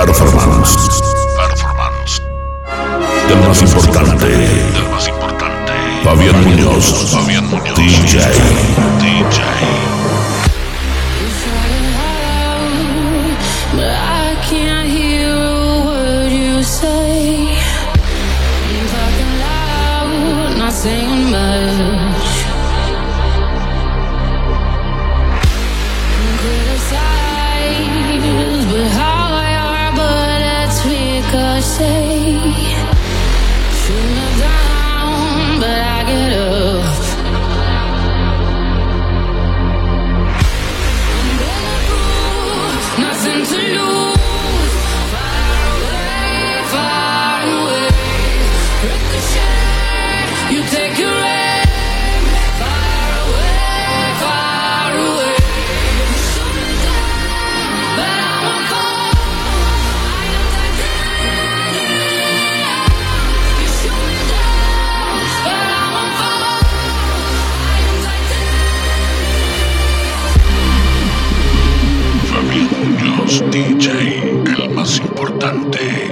Alfaro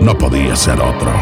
no podía ser otro.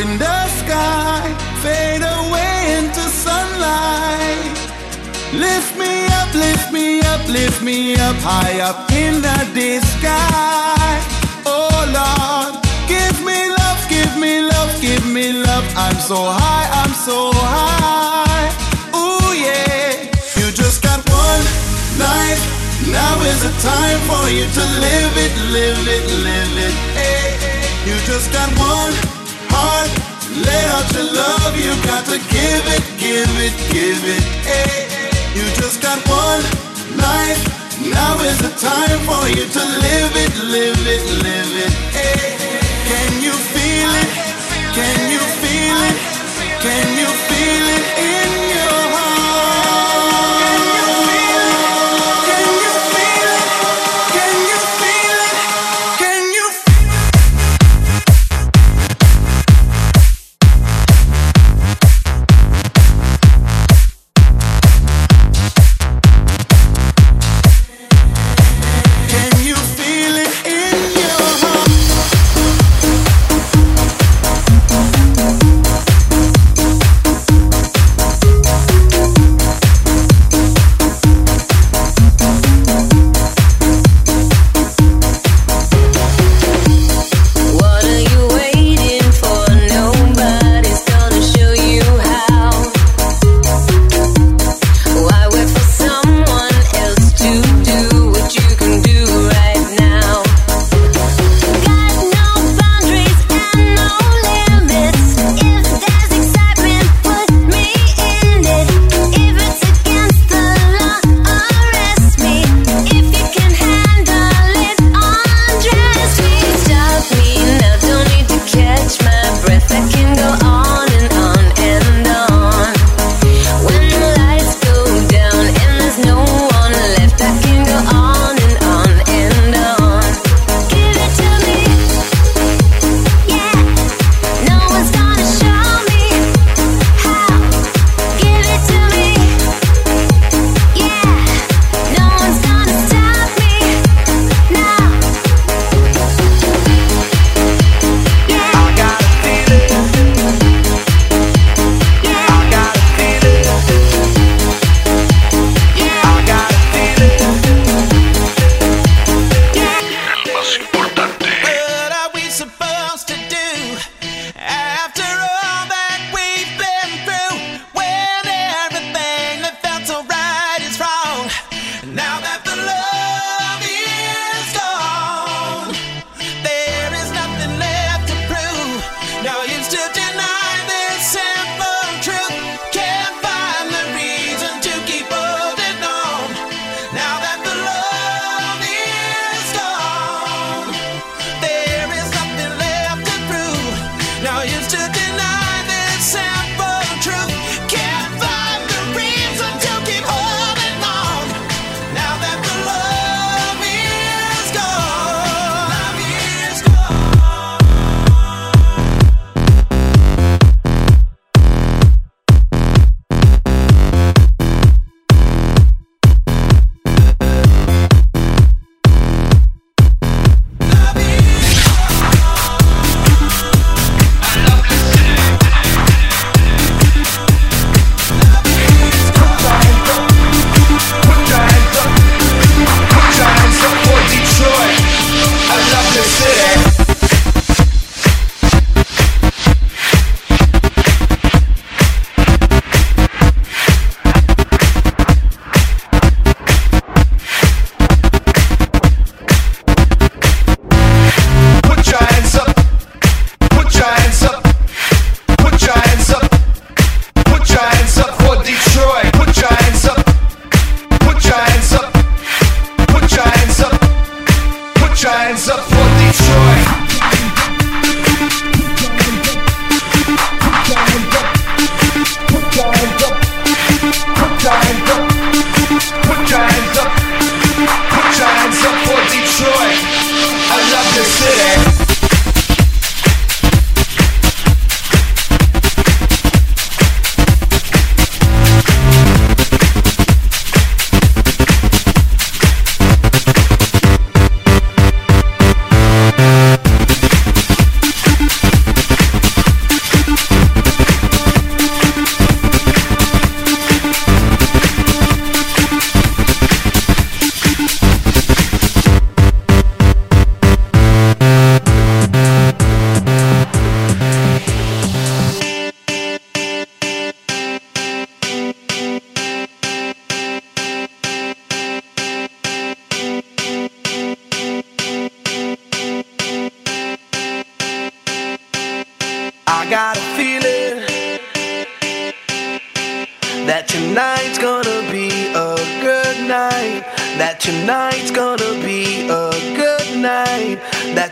in the sky, fade away into sunlight. Lift me up, lift me up, lift me up high up in the sky. Oh Lord, give me love, give me love, give me love. I'm so high, I'm so high. Ooh yeah, you just got one life. Now is the time for you to live it, live it, live it. Hey, you just got one heart. Lay out your love, you got to give it, give it, give it. Hey, you just got one life. Now is the time for you to live it, live it, live it. Hey, can you feel it? Can you feel it? Can you feel it?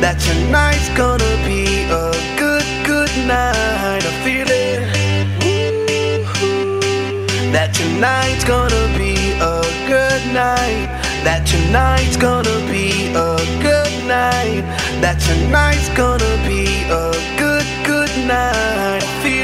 That tonight's gonna be a good, good night. I feel it. That tonight's gonna be a good night. That tonight's gonna be a good night. That tonight's gonna be a good, good night. I feel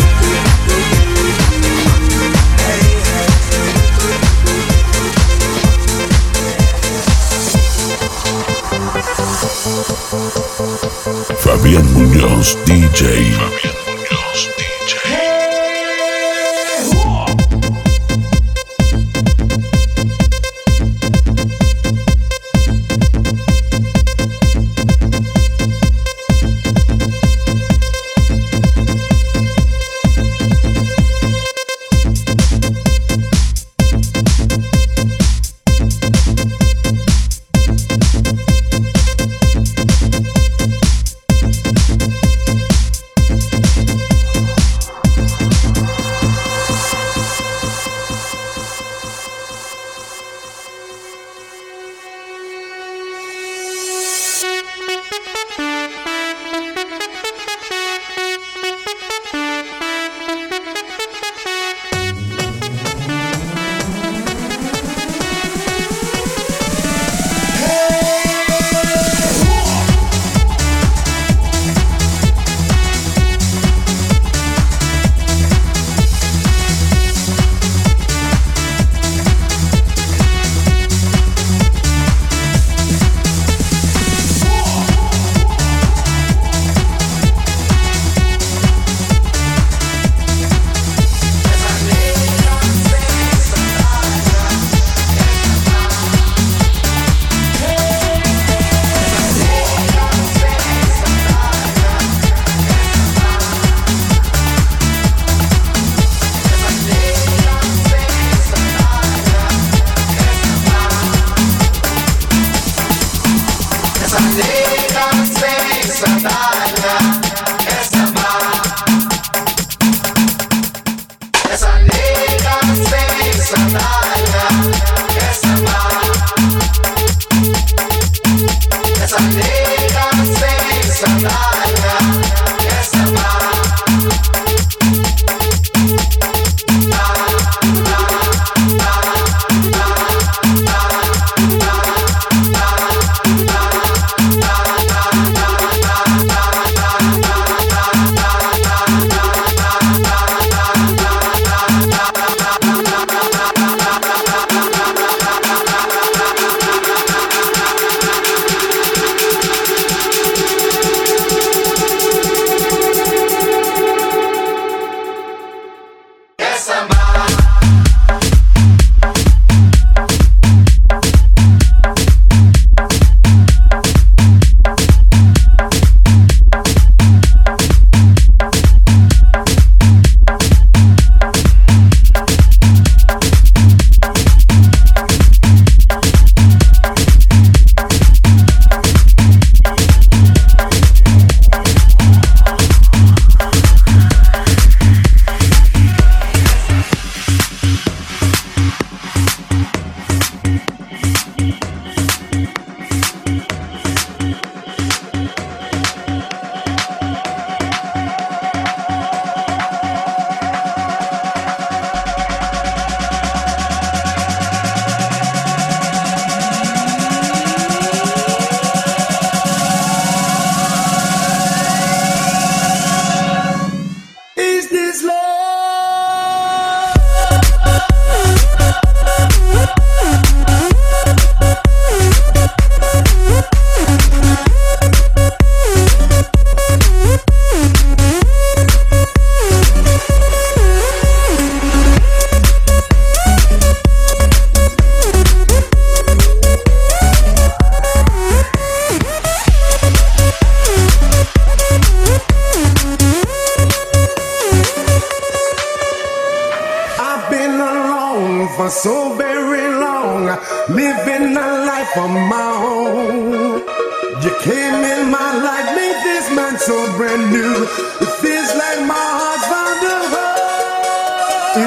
Fabián Muñoz, DJ. Fabián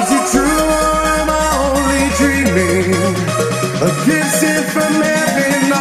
Is it true or am I only dreaming? A kissing from heaven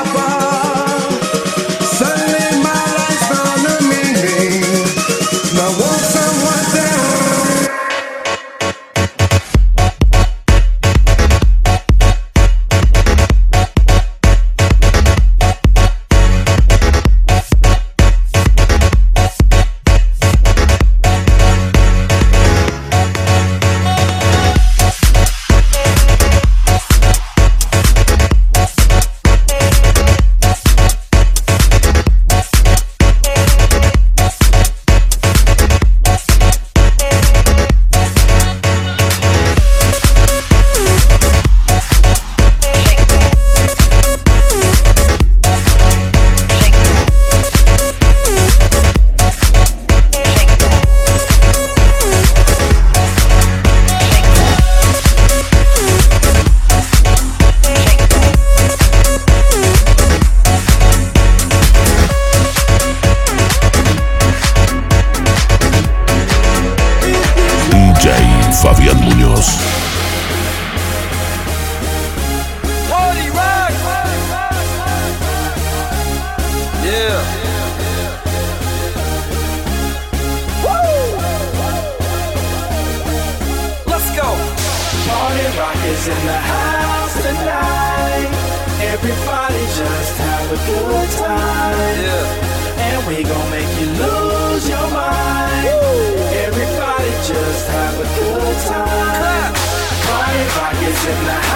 should not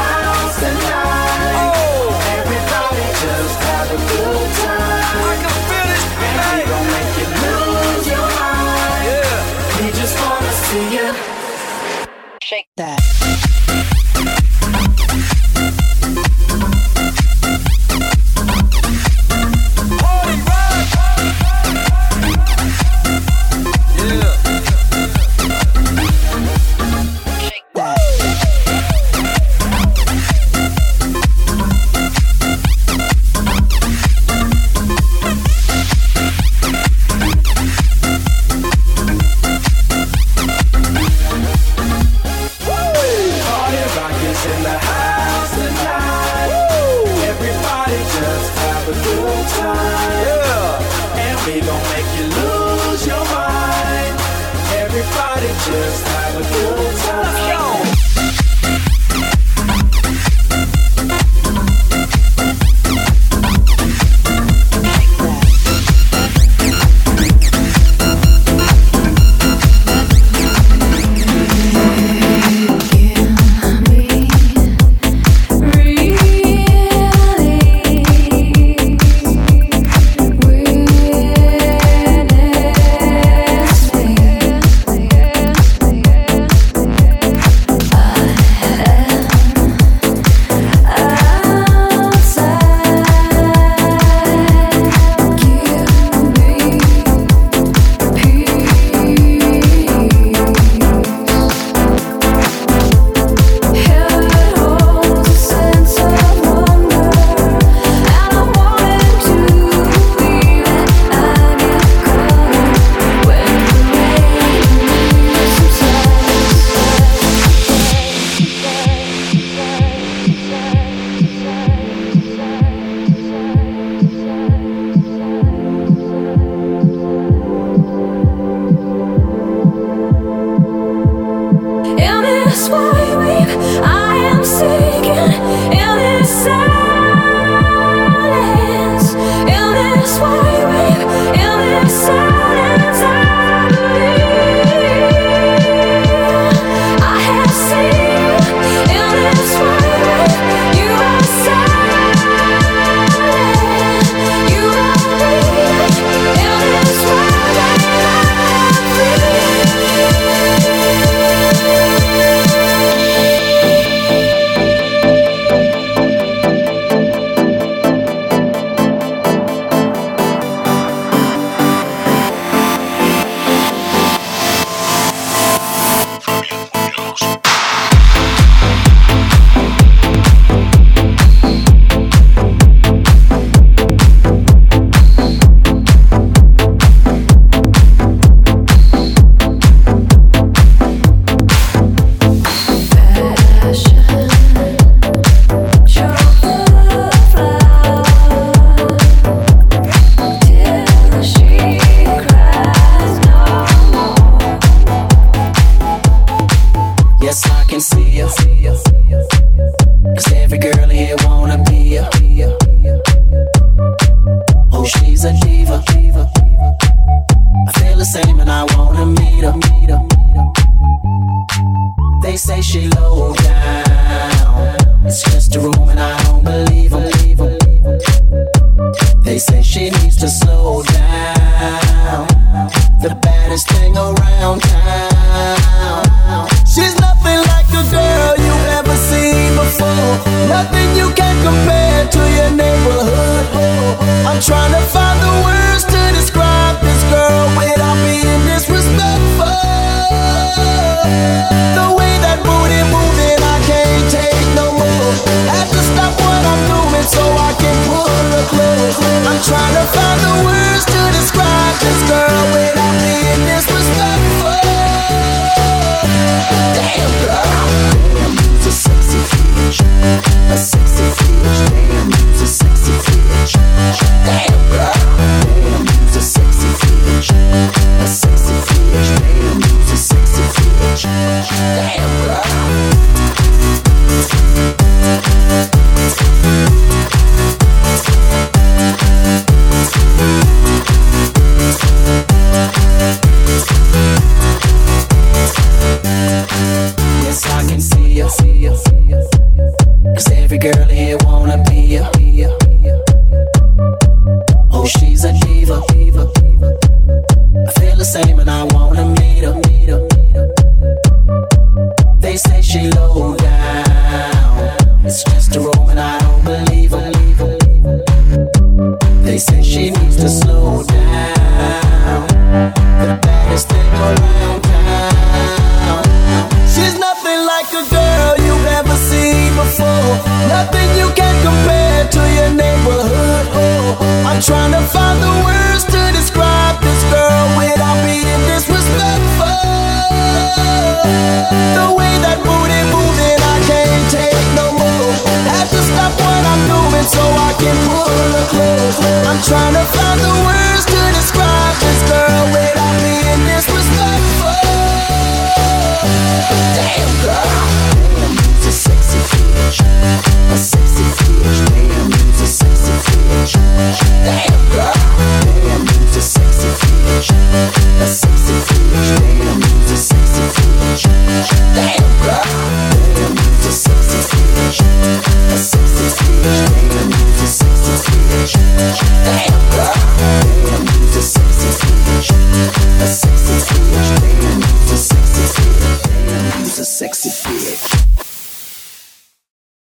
I'm trying to find the way.